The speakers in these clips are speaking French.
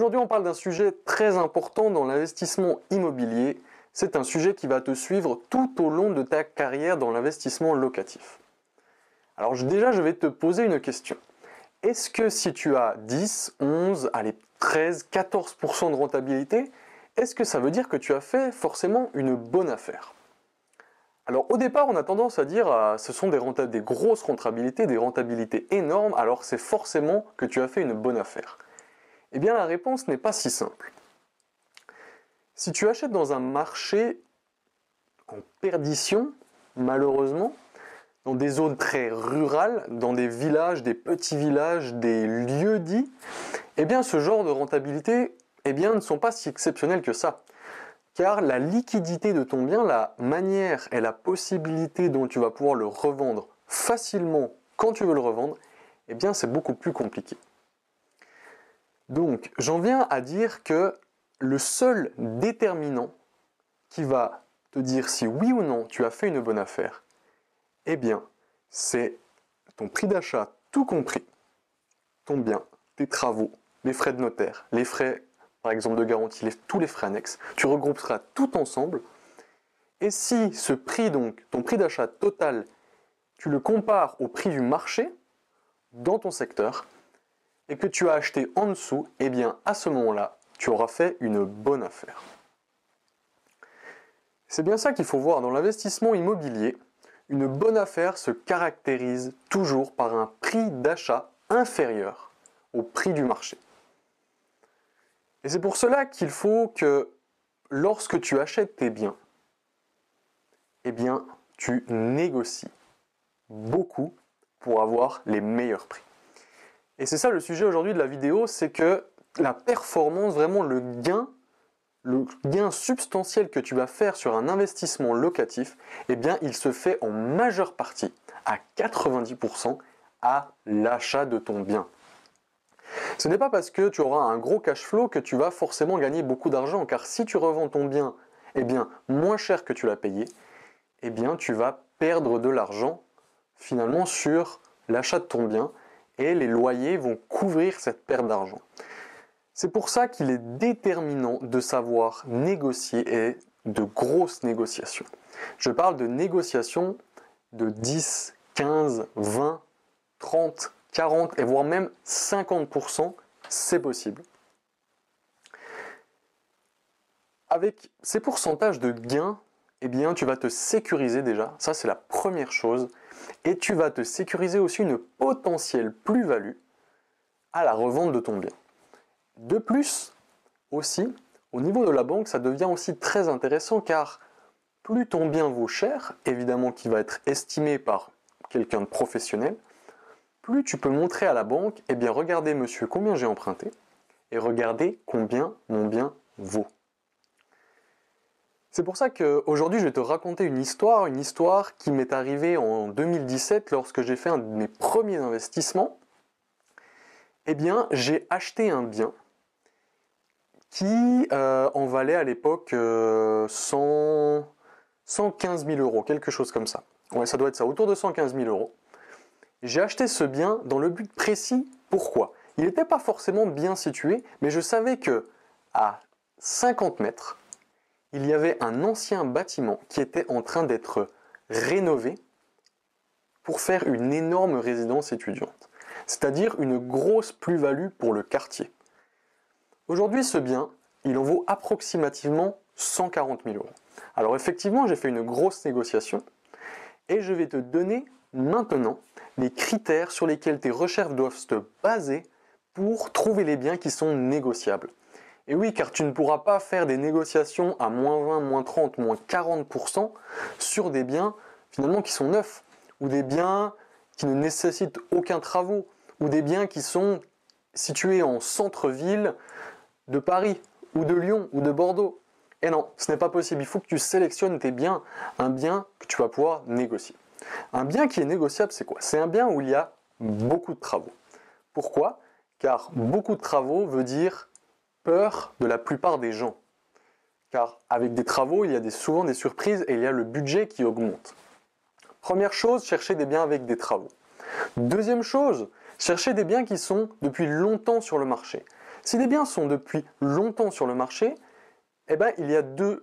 Aujourd'hui, on parle d'un sujet très important dans l'investissement immobilier. C'est un sujet qui va te suivre tout au long de ta carrière dans l'investissement locatif. Alors déjà, je vais te poser une question. Est-ce que si tu as 10, 11, allez, 13, 14% de rentabilité, est-ce que ça veut dire que tu as fait forcément une bonne affaire? Alors au départ, on a tendance à dire que ce sont des grosses rentabilités, des rentabilités énormes, alors c'est forcément que tu as fait une bonne affaire. Eh bien la réponse n'est pas si simple. Si tu achètes dans un marché en perdition, malheureusement, dans des zones très rurales, dans des villages, des petits villages, des lieux dits, eh bien ce genre de rentabilité eh bien, ne sont pas si exceptionnels que ça. Car la liquidité de ton bien, la manière et la possibilité dont tu vas pouvoir le revendre facilement quand tu veux le revendre, eh bien c'est beaucoup plus compliqué. Donc j'en viens à dire que le seul déterminant qui va te dire si oui ou non tu as fait une bonne affaire, eh bien c'est ton prix d'achat tout compris, ton bien, tes travaux, les frais de notaire, les frais par exemple de garantie, tous les frais annexes, tu regrouperas tout ensemble. Et si ce prix, donc ton prix d'achat total, tu le compares au prix du marché dans ton secteur, et que tu as acheté en dessous, eh bien à ce moment-là, tu auras fait une bonne affaire. C'est bien ça qu'il faut voir dans l'investissement immobilier. Une bonne affaire se caractérise toujours par un prix d'achat inférieur au prix du marché. Et c'est pour cela qu'il faut que lorsque tu achètes tes biens, eh bien, tu négocies beaucoup pour avoir les meilleurs prix. Et c'est ça le sujet aujourd'hui de la vidéo, c'est que la performance, vraiment le gain, le gain substantiel que tu vas faire sur un investissement locatif, eh bien, il se fait en majeure partie, à 90%, à l'achat de ton bien. Ce n'est pas parce que tu auras un gros cash flow que tu vas forcément gagner beaucoup d'argent, car si tu revends ton bien eh bien, moins cher que tu l'as payé, eh bien, tu vas perdre de l'argent finalement sur l'achat de ton bien et les loyers vont couvrir cette perte d'argent. C'est pour ça qu'il est déterminant de savoir négocier et de grosses négociations. Je parle de négociations de 10, 15, 20, 30, 40 et voire même 50%, c'est possible. Avec ces pourcentages de gains, eh bien, tu vas te sécuriser déjà, ça c'est la première chose, et tu vas te sécuriser aussi une potentielle plus-value à la revente de ton bien. De plus, aussi, au niveau de la banque, ça devient aussi très intéressant car plus ton bien vaut cher, évidemment qui va être estimé par quelqu'un de professionnel, plus tu peux montrer à la banque, eh bien regardez monsieur combien j'ai emprunté et regardez combien mon bien vaut. C'est pour ça qu'aujourd'hui je vais te raconter une histoire, une histoire qui m'est arrivée en 2017 lorsque j'ai fait un de mes premiers investissements. Eh bien j'ai acheté un bien qui euh, en valait à l'époque 115 000 euros, quelque chose comme ça. Ouais, ça doit être ça, autour de 115 000 euros. J'ai acheté ce bien dans le but précis. Pourquoi? Il n'était pas forcément bien situé, mais je savais que à 50 mètres, il y avait un ancien bâtiment qui était en train d'être rénové pour faire une énorme résidence étudiante, c'est-à-dire une grosse plus-value pour le quartier. Aujourd'hui, ce bien, il en vaut approximativement 140 000 euros. Alors effectivement, j'ai fait une grosse négociation et je vais te donner maintenant les critères sur lesquels tes recherches doivent se baser pour trouver les biens qui sont négociables. Et oui, car tu ne pourras pas faire des négociations à moins 20, moins 30, moins 40% sur des biens finalement qui sont neufs, ou des biens qui ne nécessitent aucun travaux, ou des biens qui sont situés en centre-ville de Paris, ou de Lyon, ou de Bordeaux. Et non, ce n'est pas possible. Il faut que tu sélectionnes tes biens, un bien que tu vas pouvoir négocier. Un bien qui est négociable, c'est quoi? C'est un bien où il y a beaucoup de travaux. Pourquoi? Car beaucoup de travaux veut dire peur de la plupart des gens. Car avec des travaux, il y a souvent des surprises et il y a le budget qui augmente. Première chose, chercher des biens avec des travaux. Deuxième chose, chercher des biens qui sont depuis longtemps sur le marché. Si les biens sont depuis longtemps sur le marché, eh ben, il y a deux,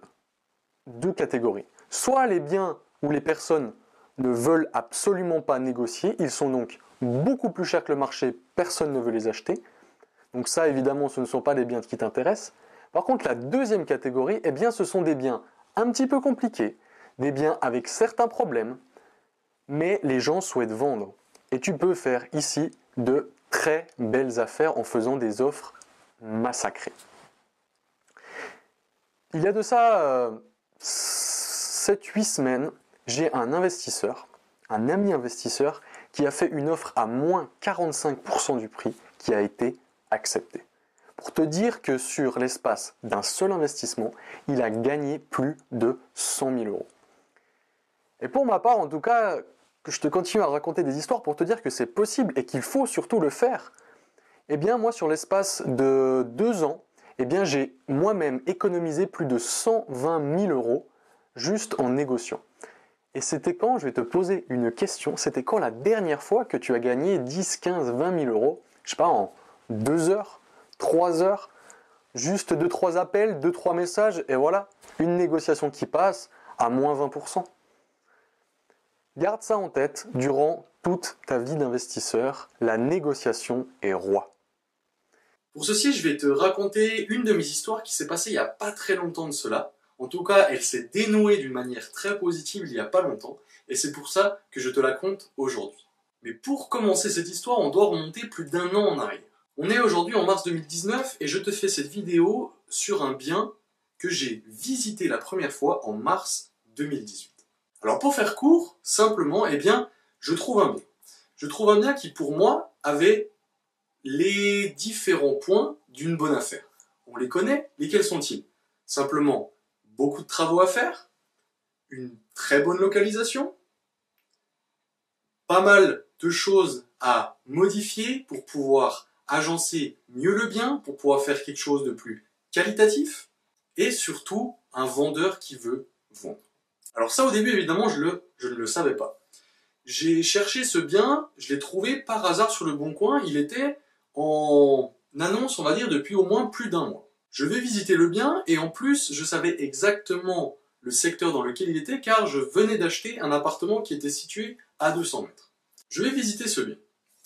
deux catégories. Soit les biens où les personnes ne veulent absolument pas négocier, ils sont donc beaucoup plus chers que le marché, personne ne veut les acheter. Donc ça, évidemment, ce ne sont pas des biens qui t'intéressent. Par contre, la deuxième catégorie, eh bien, ce sont des biens un petit peu compliqués, des biens avec certains problèmes, mais les gens souhaitent vendre. Et tu peux faire ici de très belles affaires en faisant des offres massacrées. Il y a de ça 7-8 euh, semaines, j'ai un investisseur, un ami investisseur, qui a fait une offre à moins 45% du prix qui a été acceptée. Pour te dire que sur l'espace d'un seul investissement, il a gagné plus de 100 000 euros. Et pour ma part, en tout cas, je te continue à raconter des histoires pour te dire que c'est possible et qu'il faut surtout le faire. Eh bien, moi, sur l'espace de deux ans, eh bien, j'ai moi-même économisé plus de 120 000 euros juste en négociant. Et c'était quand, je vais te poser une question, c'était quand la dernière fois que tu as gagné 10, 15, 20 000 euros, je sais pas, en deux heures, trois heures, juste deux, trois appels, deux, trois messages, et voilà, une négociation qui passe à moins 20%. Garde ça en tête durant toute ta vie d'investisseur, la négociation est roi. Pour ceci, je vais te raconter une de mes histoires qui s'est passée il n'y a pas très longtemps de cela. En tout cas, elle s'est dénouée d'une manière très positive il n'y a pas longtemps, et c'est pour ça que je te la conte aujourd'hui. Mais pour commencer cette histoire, on doit remonter plus d'un an en arrière. On est aujourd'hui en mars 2019 et je te fais cette vidéo sur un bien que j'ai visité la première fois en mars 2018. Alors pour faire court, simplement, eh bien, je trouve un bien. Je trouve un bien qui pour moi avait les différents points d'une bonne affaire. On les connaît, lesquels sont-ils? Simplement, beaucoup de travaux à faire, une très bonne localisation, pas mal de choses à modifier pour pouvoir agencer mieux le bien, pour pouvoir faire quelque chose de plus qualitatif, et surtout un vendeur qui veut vendre. Alors ça au début évidemment je, ne le savais pas. J'ai cherché ce bien, je l'ai trouvé par hasard sur le bon coin, il était en annonce, on va dire, depuis au moins plus d'un mois. Je vais visiter le bien et en plus, je savais exactement le secteur dans lequel il était car je venais d'acheter un appartement qui était situé à 200 mètres. Je vais visiter ce bien.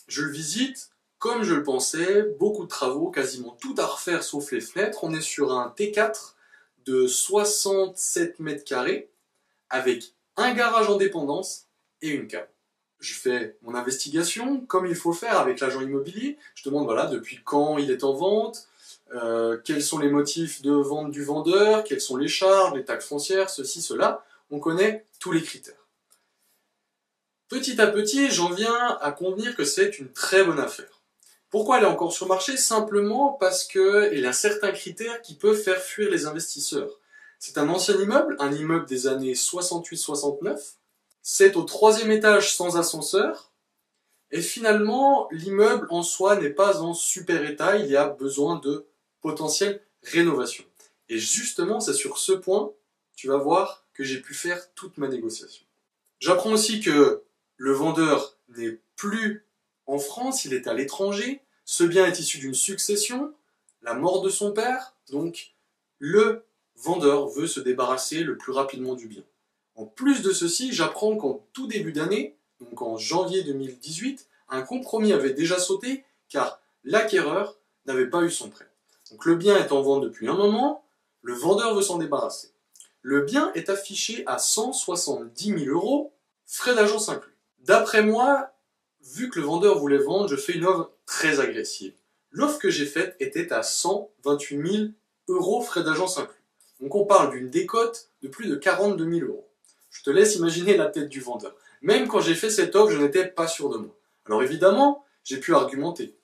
Je le visite comme je le pensais, beaucoup de travaux, quasiment tout à refaire sauf les fenêtres. On est sur un T4 de 67 mètres carrés avec un garage en dépendance et une cave je fais mon investigation comme il faut faire avec l'agent immobilier. Je demande voilà depuis quand il est en vente, euh, quels sont les motifs de vente du vendeur, quelles sont les charges, les taxes foncières, ceci, cela. On connaît tous les critères. Petit à petit, j'en viens à convenir que c'est une très bonne affaire. Pourquoi elle est encore sur le marché? Simplement parce qu'il y a certains critères qui peuvent faire fuir les investisseurs. C'est un ancien immeuble, un immeuble des années 68-69, c'est au troisième étage sans ascenseur. Et finalement, l'immeuble en soi n'est pas en super état, il y a besoin de potentielle rénovation. Et justement, c'est sur ce point, tu vas voir que j'ai pu faire toute ma négociation. J'apprends aussi que le vendeur n'est plus en France, il est à l'étranger. Ce bien est issu d'une succession, la mort de son père, donc le vendeur veut se débarrasser le plus rapidement du bien. En plus de ceci, j'apprends qu'en tout début d'année, donc en janvier 2018, un compromis avait déjà sauté car l'acquéreur n'avait pas eu son prêt. Donc le bien est en vente depuis un moment, le vendeur veut s'en débarrasser. Le bien est affiché à 170 000 euros, frais d'agence inclus. D'après moi, vu que le vendeur voulait vendre, je fais une offre très agressive. L'offre que j'ai faite était à 128 000 euros frais d'agence inclus. Donc on parle d'une décote de plus de 42 000 euros. Je te laisse imaginer la tête du vendeur. Même quand j'ai fait cette offre, je n'étais pas sûr de moi. Alors évidemment, j'ai pu argumenter.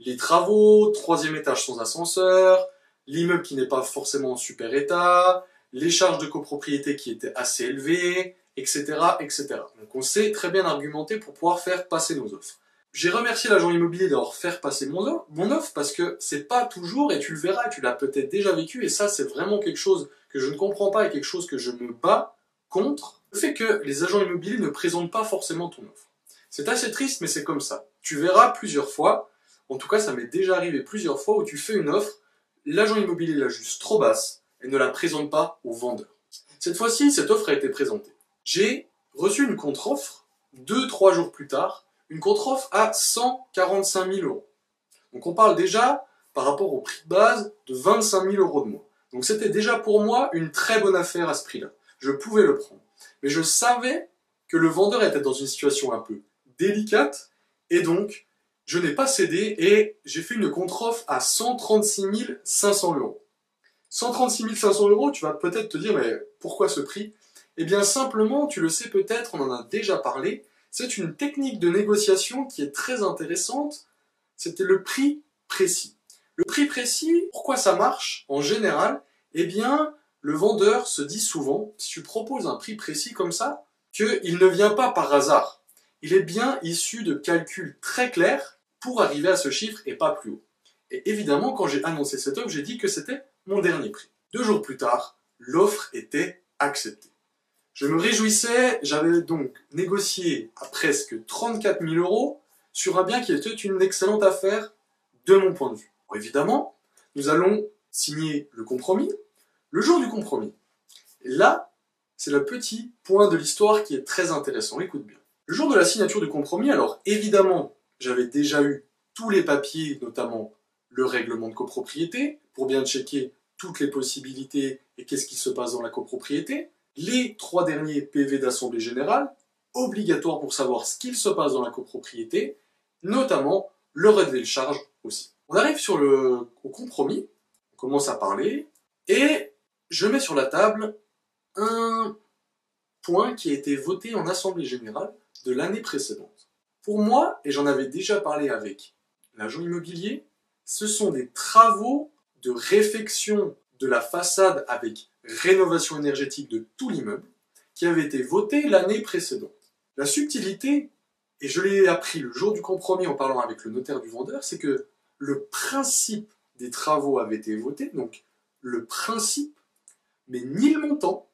Les travaux, troisième étage sans ascenseur, l'immeuble qui n'est pas forcément en super état, les charges de copropriété qui étaient assez élevées, etc., etc. Donc on sait très bien argumenter pour pouvoir faire passer nos offres. J'ai remercié l'agent immobilier d'avoir fait passer mon, mon offre parce que c'est pas toujours, et tu le verras, tu l'as peut-être déjà vécu, et ça c'est vraiment quelque chose que je ne comprends pas et quelque chose que je me bats contre le fait que les agents immobiliers ne présentent pas forcément ton offre. C'est assez triste, mais c'est comme ça. Tu verras plusieurs fois, En tout cas, ça m'est déjà arrivé plusieurs fois où tu fais une offre, l'agent immobilier la juste trop basse et ne la présente pas au vendeur. Cette fois-ci, cette offre a été présentée. J'ai reçu une contre-offre, deux, trois jours plus tard, une contre-offre à 145 000 euros. Donc on parle déjà, par rapport au prix de base, de 25 000 euros de moins. Donc c'était déjà pour moi une très bonne affaire à ce prix-là. Je pouvais le prendre. Mais je savais que le vendeur était dans une situation un peu délicate, et donc je n'ai pas cédé et j'ai fait une contre-offre à 136 500 euros. 136 500 euros, tu vas peut-être te dire, mais pourquoi ce prix? Eh bien simplement, tu le sais peut-être, on en a déjà parlé, c'est une technique de négociation qui est très intéressante, c'était le prix précis. Le prix précis, pourquoi ça marche En général, eh bien, le vendeur se dit souvent, si tu proposes un prix précis comme ça, qu'il ne vient pas par hasard. Il est bien issu de calculs très clairs pour arriver à ce chiffre et pas plus haut. Et évidemment, quand j'ai annoncé cette offre, j'ai dit que c'était mon dernier prix. Deux jours plus tard, l'offre était acceptée. Je me réjouissais, j'avais donc négocié à presque 34 000 euros sur un bien qui était une excellente affaire de mon point de vue. évidemment, nous allons signer le compromis. Le jour du compromis, là, c'est le petit point de l'histoire qui est très intéressant. Écoute bien. Le jour de la signature du compromis, alors évidemment, j'avais déjà eu tous les papiers, notamment le règlement de copropriété, pour bien checker toutes les possibilités et qu'est-ce qui se passe dans la copropriété. Les trois derniers PV d'Assemblée Générale, obligatoires pour savoir ce qu'il se passe dans la copropriété, notamment le relevé de charge aussi. On arrive sur le, au compromis, on commence à parler, et je mets sur la table un point qui a été voté en Assemblée Générale de l'année précédente. Pour moi, et j'en avais déjà parlé avec l'agent immobilier, ce sont des travaux de réfection de la façade avec rénovation énergétique de tout l'immeuble qui avaient été votés l'année précédente. La subtilité, et je l'ai appris le jour du compromis en parlant avec le notaire du vendeur, c'est que le principe des travaux avait été voté, donc le principe, mais ni le montant,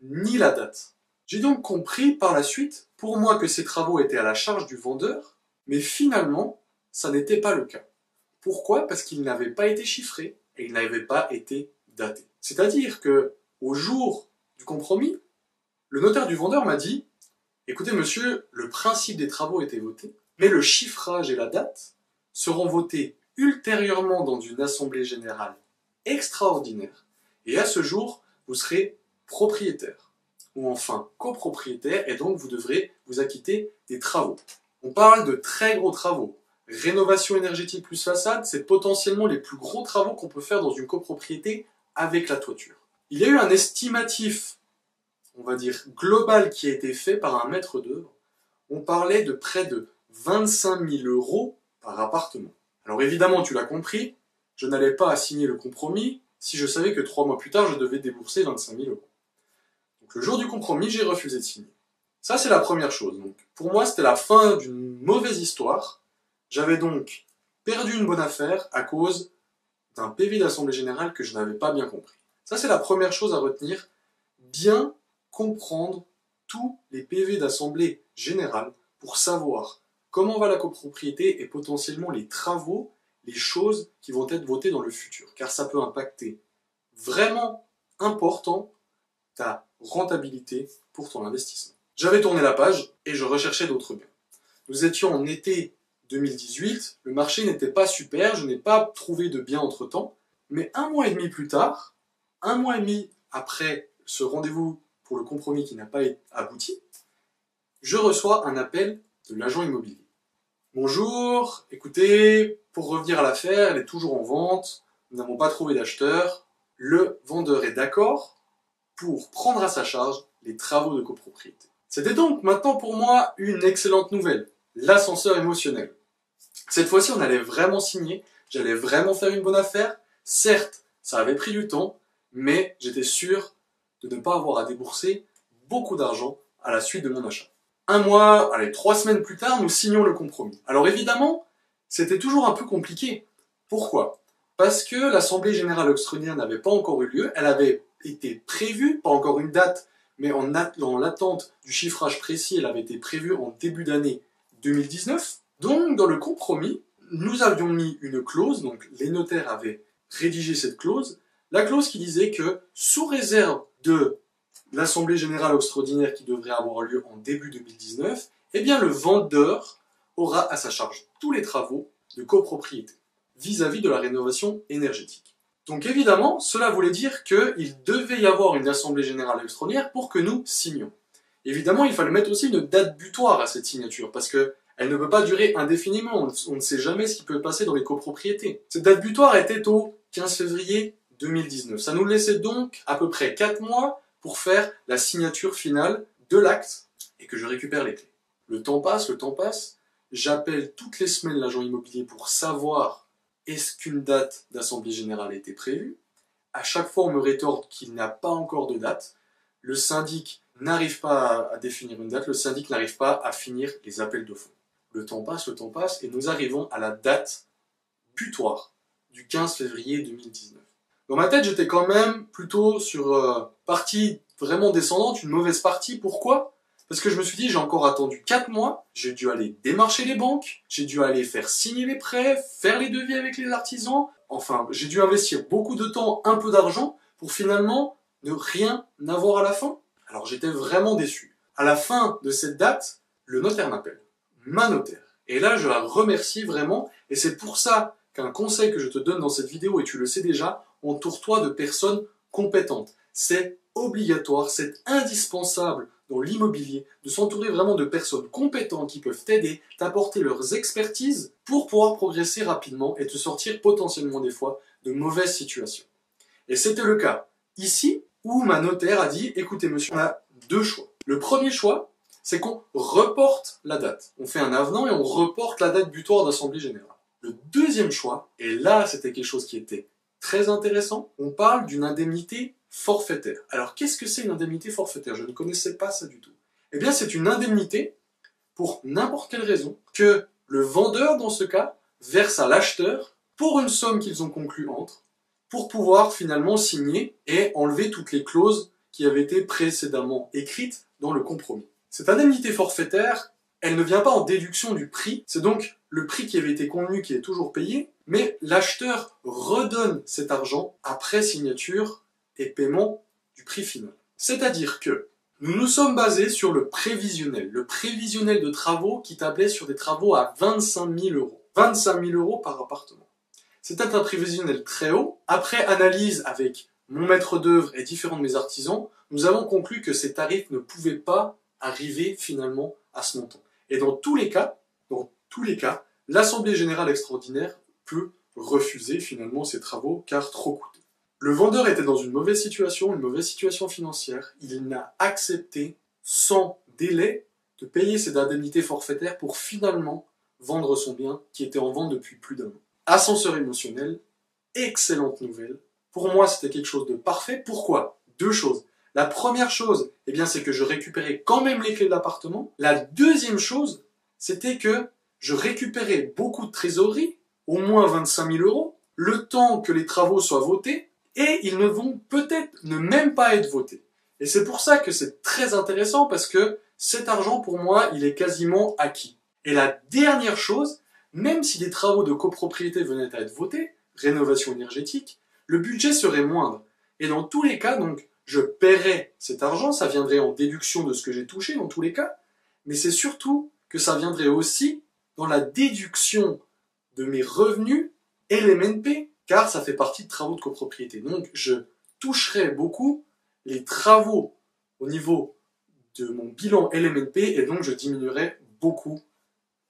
ni la date. J'ai donc compris par la suite, pour moi, que ces travaux étaient à la charge du vendeur, mais finalement, ça n'était pas le cas. Pourquoi? Parce qu'ils n'avaient pas été chiffrés et ils n'avaient pas été C'est-à-dire que, au jour du compromis, le notaire du vendeur m'a dit Écoutez, monsieur, le principe des travaux a été voté, mais le chiffrage et la date seront votés ultérieurement dans une assemblée générale extraordinaire, et à ce jour, vous serez propriétaire ou enfin copropriétaire et donc vous devrez vous acquitter des travaux. On parle de très gros travaux. Rénovation énergétique plus façade, c'est potentiellement les plus gros travaux qu'on peut faire dans une copropriété avec la toiture. Il y a eu un estimatif, on va dire global, qui a été fait par un maître d'œuvre. On parlait de près de 25 000 euros par appartement. Alors évidemment, tu l'as compris, je n'allais pas signer le compromis si je savais que trois mois plus tard, je devais débourser 25 000 euros le jour du compromis, j'ai refusé de signer. Ça, c'est la première chose. Donc, pour moi, c'était la fin d'une mauvaise histoire. J'avais donc perdu une bonne affaire à cause d'un PV d'Assemblée Générale que je n'avais pas bien compris. Ça, c'est la première chose à retenir. Bien comprendre tous les PV d'Assemblée Générale pour savoir comment va la copropriété et potentiellement les travaux, les choses qui vont être votées dans le futur. Car ça peut impacter vraiment important ta rentabilité pour ton investissement. J'avais tourné la page et je recherchais d'autres biens. Nous étions en été 2018, le marché n'était pas super, je n'ai pas trouvé de biens entre-temps, mais un mois et demi plus tard, un mois et demi après ce rendez-vous pour le compromis qui n'a pas abouti, je reçois un appel de l'agent immobilier. Bonjour, écoutez, pour revenir à l'affaire, elle est toujours en vente, nous n'avons pas trouvé d'acheteur, le vendeur est d'accord, pour prendre à sa charge les travaux de copropriété. C'était donc maintenant pour moi une excellente nouvelle, l'ascenseur émotionnel. Cette fois-ci, on allait vraiment signer, j'allais vraiment faire une bonne affaire. Certes, ça avait pris du temps, mais j'étais sûr de ne pas avoir à débourser beaucoup d'argent à la suite de mon achat. Un mois, allez, trois semaines plus tard, nous signons le compromis. Alors évidemment, c'était toujours un peu compliqué. Pourquoi? Parce que l'Assemblée Générale Australienne n'avait pas encore eu lieu, elle avait été prévue, pas encore une date, mais en, l'attente du chiffrage précis, elle avait été prévue en début d'année 2019. Donc, dans le compromis, nous avions mis une clause, donc les notaires avaient rédigé cette clause, la clause qui disait que sous réserve de l'Assemblée Générale Extraordinaire qui devrait avoir lieu en début 2019, eh bien le vendeur aura à sa charge tous les travaux de copropriété vis-à-vis de la rénovation énergétique. Donc évidemment, cela voulait dire qu'il devait y avoir une Assemblée Générale Extraordinaire pour que nous signions. Évidemment, il fallait mettre aussi une date butoir à cette signature, parce que elle ne peut pas durer indéfiniment, on ne sait jamais ce qui peut passer dans les copropriétés. Cette date butoir était au 15 février 2019. Ça nous laissait donc à peu près 4 mois pour faire la signature finale de l'acte et que je récupère les clés. Le temps passe, le temps passe. J'appelle toutes les semaines l'agent immobilier pour savoir est-ce qu'une date d'assemblée générale était prévue. À chaque fois, on me rétorque qu'il n'a pas encore de date. Le syndic n'arrive pas à définir une date, le syndic n'arrive pas à finir les appels de fonds. Le temps passe, le temps passe, et nous arrivons à la date butoir du 15 février 2019. Dans ma tête, j'étais quand même plutôt sur euh, partie vraiment descendante, une mauvaise partie. Pourquoi? Parce que je me suis dit, j'ai encore attendu 4 mois, j'ai dû aller démarcher les banques, j'ai dû aller faire signer les prêts, faire les devis avec les artisans. Enfin, j'ai dû investir beaucoup de temps, un peu d'argent, pour finalement ne rien avoir à la fin. Alors j'étais vraiment déçu. À la fin de cette date, le notaire m'appelle ma notaire. Et là, je la remercie vraiment, et c'est pour ça qu'un conseil que je te donne dans cette vidéo, et tu le sais déjà, entoure-toi de personnes compétentes. C'est obligatoire, c'est indispensable dans l'immobilier de s'entourer vraiment de personnes compétentes qui peuvent t'aider, t'apporter leurs expertises pour pouvoir progresser rapidement et te sortir potentiellement des fois de mauvaises situations. Et c'était le cas ici où ma notaire a dit écoutez monsieur, on a deux choix. Le premier choix, c'est qu'on reporte la date. On fait un avenant et on reporte la date butoir d'Assemblée Générale. Le deuxième choix, et là c'était quelque chose qui était très intéressant, on parle d'une indemnité forfaitaire. Alors qu'est-ce que c'est une indemnité forfaitaire? Je ne connaissais pas ça du tout. Eh bien c'est une indemnité pour n'importe quelle raison que le vendeur dans ce cas verse à l'acheteur pour une somme qu'ils ont conclue entre pour pouvoir finalement signer et enlever toutes les clauses qui avaient été précédemment écrites dans le compromis. Cette indemnité forfaitaire, elle ne vient pas en déduction du prix, c'est donc le prix qui avait été convenu qui est toujours payé, mais l'acheteur redonne cet argent après signature et paiement du prix final. C'est-à-dire que nous nous sommes basés sur le prévisionnel, le prévisionnel de travaux qui tablait sur des travaux à 25 000 euros. 25 000 euros par appartement. C'était un prévisionnel très haut. Après analyse avec mon maître d'œuvre et différents de mes artisans, nous avons conclu que ces tarifs ne pouvaient pas arriver finalement à ce montant. Et dans tous les cas, dans tous les cas, l'Assemblée Générale Extraordinaire peut refuser finalement ces travaux car trop coûteux. Le vendeur était dans une mauvaise situation, une mauvaise situation financière. Il n'a accepté sans délai de payer cette indemnité forfaitaire pour finalement vendre son bien qui était en vente depuis plus d'un an. Ascenseur émotionnel, excellente nouvelle. Pour moi, c'était quelque chose de parfait. Pourquoi? Deux choses. La première chose, eh bien, c'est que je récupérais quand même les clés de l'appartement. La deuxième chose, c'était que je récupérais beaucoup de trésorerie, au moins 25 000 euros, le temps que les travaux soient votés, et ils ne vont peut-être ne même pas être votés. Et c'est pour ça que c'est très intéressant parce que cet argent, pour moi, il est quasiment acquis. Et la dernière chose, même si les travaux de copropriété venaient à être votés, rénovation énergétique, le budget serait moindre. Et dans tous les cas, donc, je paierai cet argent, ça viendrait en déduction de ce que j'ai touché dans tous les cas, mais c'est surtout que ça viendrait aussi dans la déduction de mes revenus LMNP, car ça fait partie de travaux de copropriété. Donc je toucherai beaucoup les travaux au niveau de mon bilan LMNP et donc je diminuerai beaucoup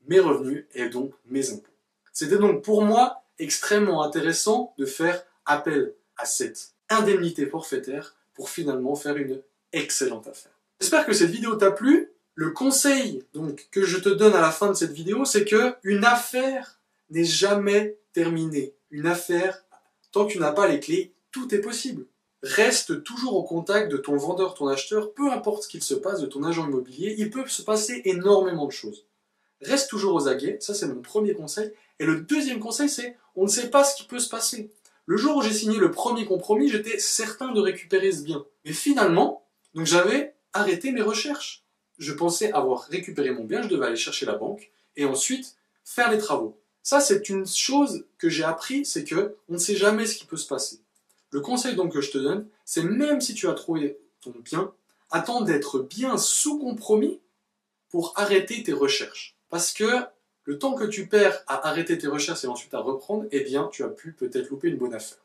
mes revenus et donc mes impôts. C'était donc pour moi extrêmement intéressant de faire appel à cette indemnité forfaitaire pour finalement faire une excellente affaire. J'espère que cette vidéo t'a plu. Le conseil donc que je te donne à la fin de cette vidéo, c'est que une affaire n'est jamais terminée. Une affaire, tant que tu n'as pas les clés, tout est possible. Reste toujours au contact de ton vendeur, ton acheteur, peu importe ce qu'il se passe, de ton agent immobilier, il peut se passer énormément de choses. Reste toujours aux aguets, ça c'est mon premier conseil. Et le deuxième conseil, c'est on ne sait pas ce qui peut se passer. Le jour où j'ai signé le premier compromis, j'étais certain de récupérer ce bien. Mais finalement, donc j'avais arrêté mes recherches. Je pensais avoir récupéré mon bien, je devais aller chercher la banque et ensuite faire les travaux. Ça, c'est une chose que j'ai appris, c'est que on ne sait jamais ce qui peut se passer. Le conseil donc que je te donne, c'est même si tu as trouvé ton bien, attends d'être bien sous compromis pour arrêter tes recherches. Parce que le temps que tu perds à arrêter tes recherches et ensuite à reprendre, eh bien, tu as pu peut-être louper une bonne affaire.